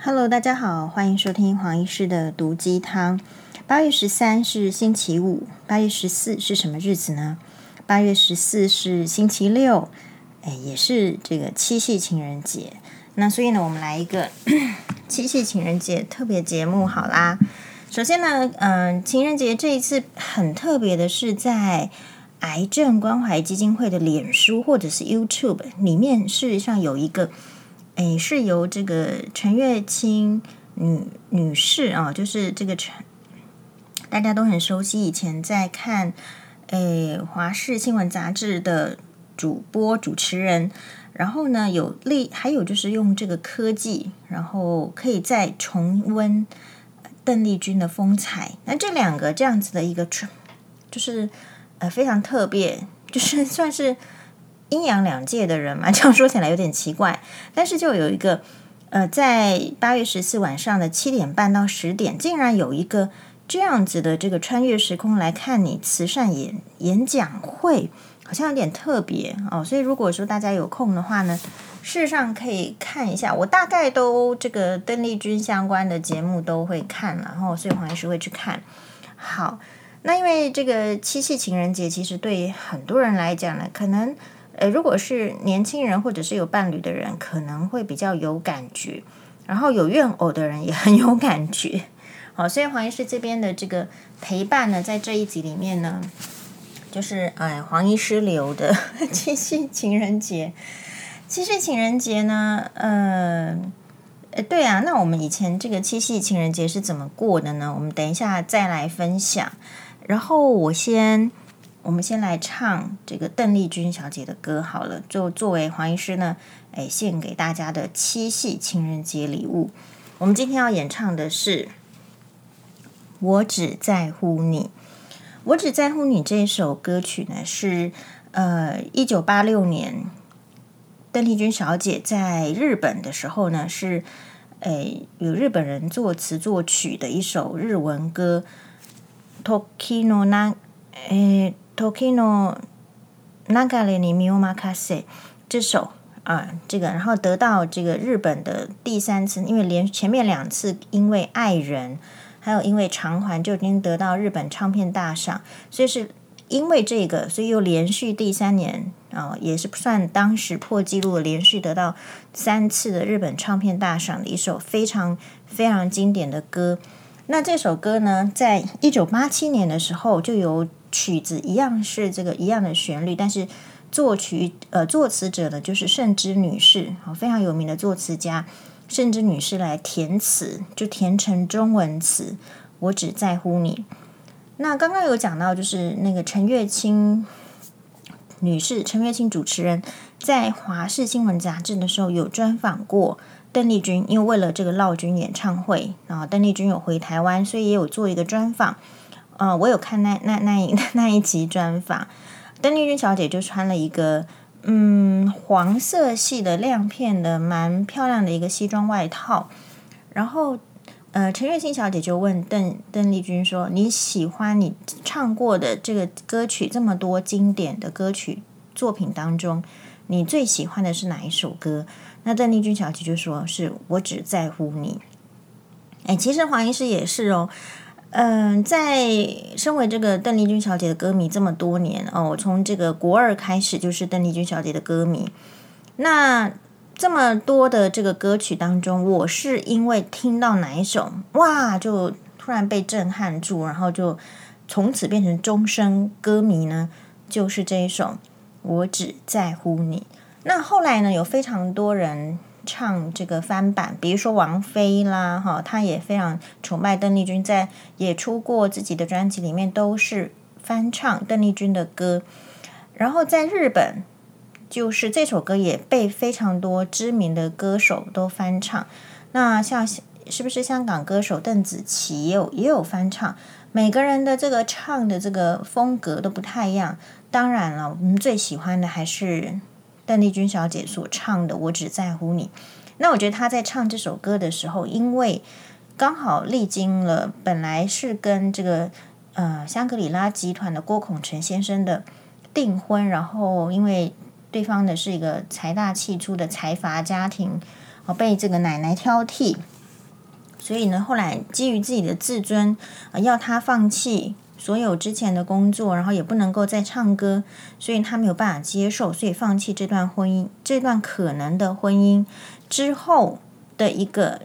Hello，大家好，欢迎收听黄医师的毒鸡汤。八月十三是星期五，八月十四是什么日子呢？八月十四是星期六，哎，也是这个七夕情人节。那所以呢，我们来一个 七夕情人节特别节目好啦。首先呢，嗯，情人节这一次很特别的是在癌症关怀基金会的脸书或者是 YouTube 里面，事实上有一个。诶，是由这个陈月清女女士啊，就是这个陈，大家都很熟悉，以前在看诶华视新闻杂志的主播主持人，然后呢有利，还有就是用这个科技，然后可以再重温邓丽君的风采。那这两个这样子的一个，就是呃非常特别，就是 算是。阴阳两界的人嘛，这样说起来有点奇怪。但是就有一个，呃，在八月十四晚上的七点半到十点，竟然有一个这样子的这个穿越时空来看你慈善演演讲会，好像有点特别哦。所以如果说大家有空的话呢，事实上可以看一下。我大概都这个邓丽君相关的节目都会看，然后所以黄医师会去看。好，那因为这个七夕情人节，其实对很多人来讲呢，可能。呃，如果是年轻人或者是有伴侣的人，可能会比较有感觉；然后有怨偶的人也很有感觉。好，所以黄医师这边的这个陪伴呢，在这一集里面呢，就是哎，黄医师留的七夕情人节。七夕情人节呢，呃，呃，对啊，那我们以前这个七夕情人节是怎么过的呢？我们等一下再来分享。然后我先。我们先来唱这个邓丽君小姐的歌好了，就作为黄医师呢，哎，献给大家的七夕情人节礼物。我们今天要演唱的是《我只在乎你》。《我只在乎你》这首歌曲呢，是呃，一九八六年邓丽君小姐在日本的时候呢，是哎，有日本人作词作曲的一首日文歌。时のな 哎。时の流れに身を任せ这首啊，这个然后得到这个日本的第三次，因为连前面两次因为爱人，还有因为偿还就已经得到日本唱片大赏，所以是因为这个，所以又连续第三年啊，也是算当时破纪录，连续得到三次的日本唱片大赏的一首非常非常经典的歌。那这首歌呢，在一九八七年的时候就由。 曲子一样是这个一样的旋律，但是作曲呃作词者呢，就是圣之女士，好，非常有名的作词家圣之女士来填词，就填成中文词。我只在乎你。那刚刚有讲到，就是那个陈月清女士，陈月清主持人在华视新闻杂志的时候有专访过邓丽君，因为为了这个劳军演唱会，然后邓丽君有回台湾，所以也有做一个专访。嗯、我有看那那那一 那一集专访，邓丽君小姐就穿了一个嗯黄色系的亮片的蛮漂亮的一个西装外套，然后呃陈月欣小姐就问邓邓丽君说：“你喜欢你唱过的这个歌曲这么多经典的歌曲作品当中，你最喜欢的是哪一首歌？”那邓丽君小姐就说：“是我只在乎你。”哎，其实黄医师也是哦。嗯，在身为这个邓丽君小姐的歌迷这么多年哦，我从这个国二开始就是邓丽君小姐的歌迷。那这么多的这个歌曲当中，我是因为听到哪一首哇，就突然被震撼住，然后就从此变成终身歌迷呢？就是这一首《我只在乎你》。那后来呢，有非常多人。唱这个翻版，比如说王菲啦，哈，她也非常崇拜邓丽君，在也出过自己的专辑里面都是翻唱邓丽君的歌。然后在日本，就是这首歌也被非常多知名的歌手都翻唱。那像是不是香港歌手邓紫棋也有也有翻唱？每个人的这个唱的这个风格都不太一样。当然了，我们最喜欢的还是。邓丽君小姐所唱的《我只在乎你》，那我觉得她在唱这首歌的时候，因为刚好历经了本来是跟这个呃香格里拉集团的郭孔成先生的订婚，然后因为对方的是一个财大气粗的财阀家庭，哦被这个奶奶挑剔，所以呢，后来基于自己的自尊，要他放弃所有之前的工作，然后也不能够再唱歌，所以他没有办法接受，所以放弃这段婚姻，这段可能的婚姻之后的一个，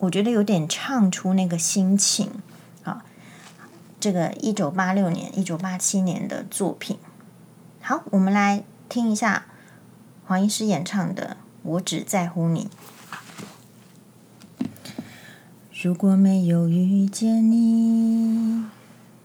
我觉得有点唱出那个心情啊。这个一九八六年、一九八七年的作品，好，我们来听一下黄医师演唱的《我只在乎你》。如果没有遇见你，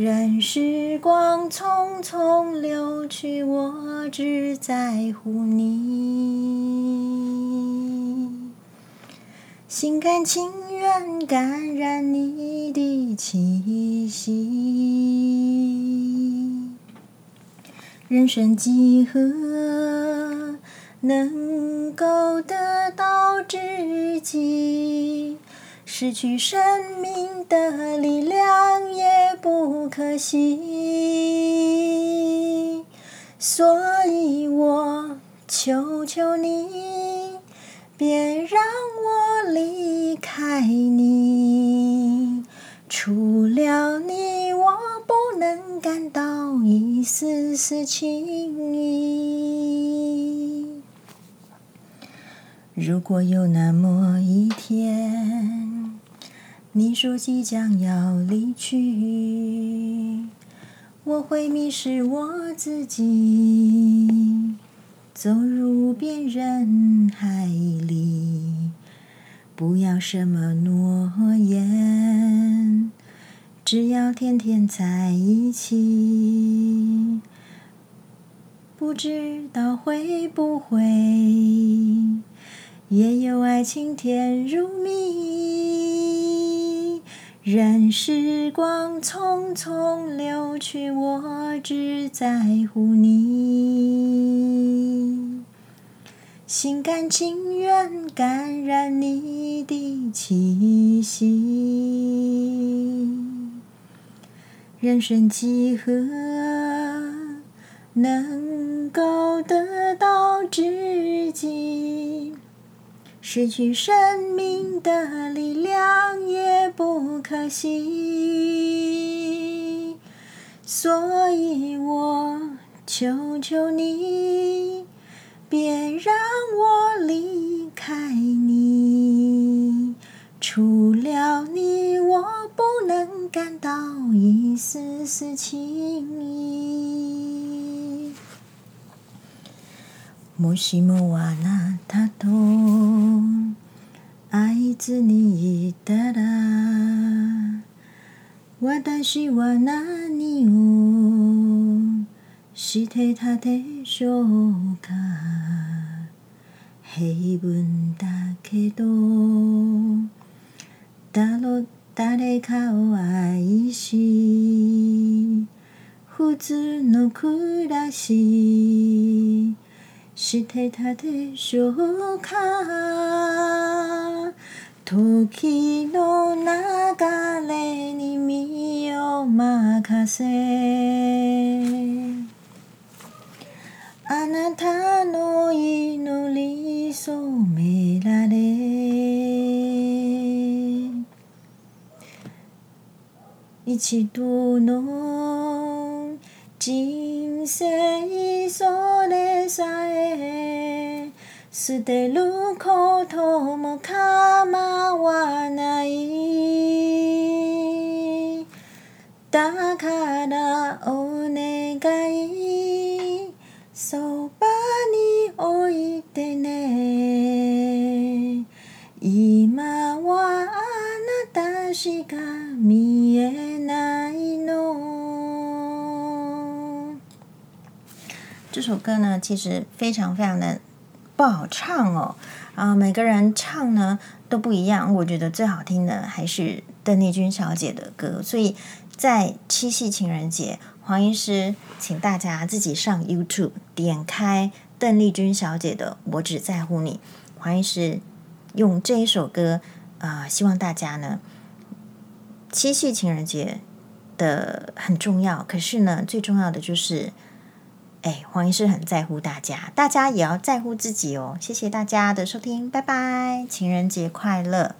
任时光匆匆流去，我只在乎你，心甘情愿感染你的气息，人生几何能够得到知己？失去生命的力量也不可惜。所以我求求你，别让我离开你。除了你，我不能感到一丝丝情意。如果有那么一天，你说即将要离去，我会迷失我自己，走入无边人海里，不要什么诺言，只要天天在一起，不知道会不会。也有爱情甜如蜜，任时光匆匆流去，我只在乎你，心甘情愿感染你的气息。人生几何能够得到知己？失去生命的力量也不可惜，所以我求求你，别让我离开你。除了你，我不能感到一丝丝情意。もしもあなたと爱いつに言ったら私は何をしてたでしょうか？平凡だけど谁かを爱し普通の暮らししてたでしょうか？时の流れに身を任せ。あなたの祈り染められ。一度の人生それさえ捨てることも構わない。だから这首歌呢，其实非常非常的不好唱哦。啊，每个人唱呢都不一样，我觉得最好听的还是邓丽君小姐的歌，所以在七夕情人节，黄医师请大家自己上 YouTube 点开邓丽君小姐的《我只在乎你》，黄医师用这一首歌啊、希望大家呢，七夕情人节的很重要，可是呢，最重要的就是。哎，黄医师很在乎大家，大家也要在乎自己哦。谢谢大家的收听，拜拜，情人节快乐。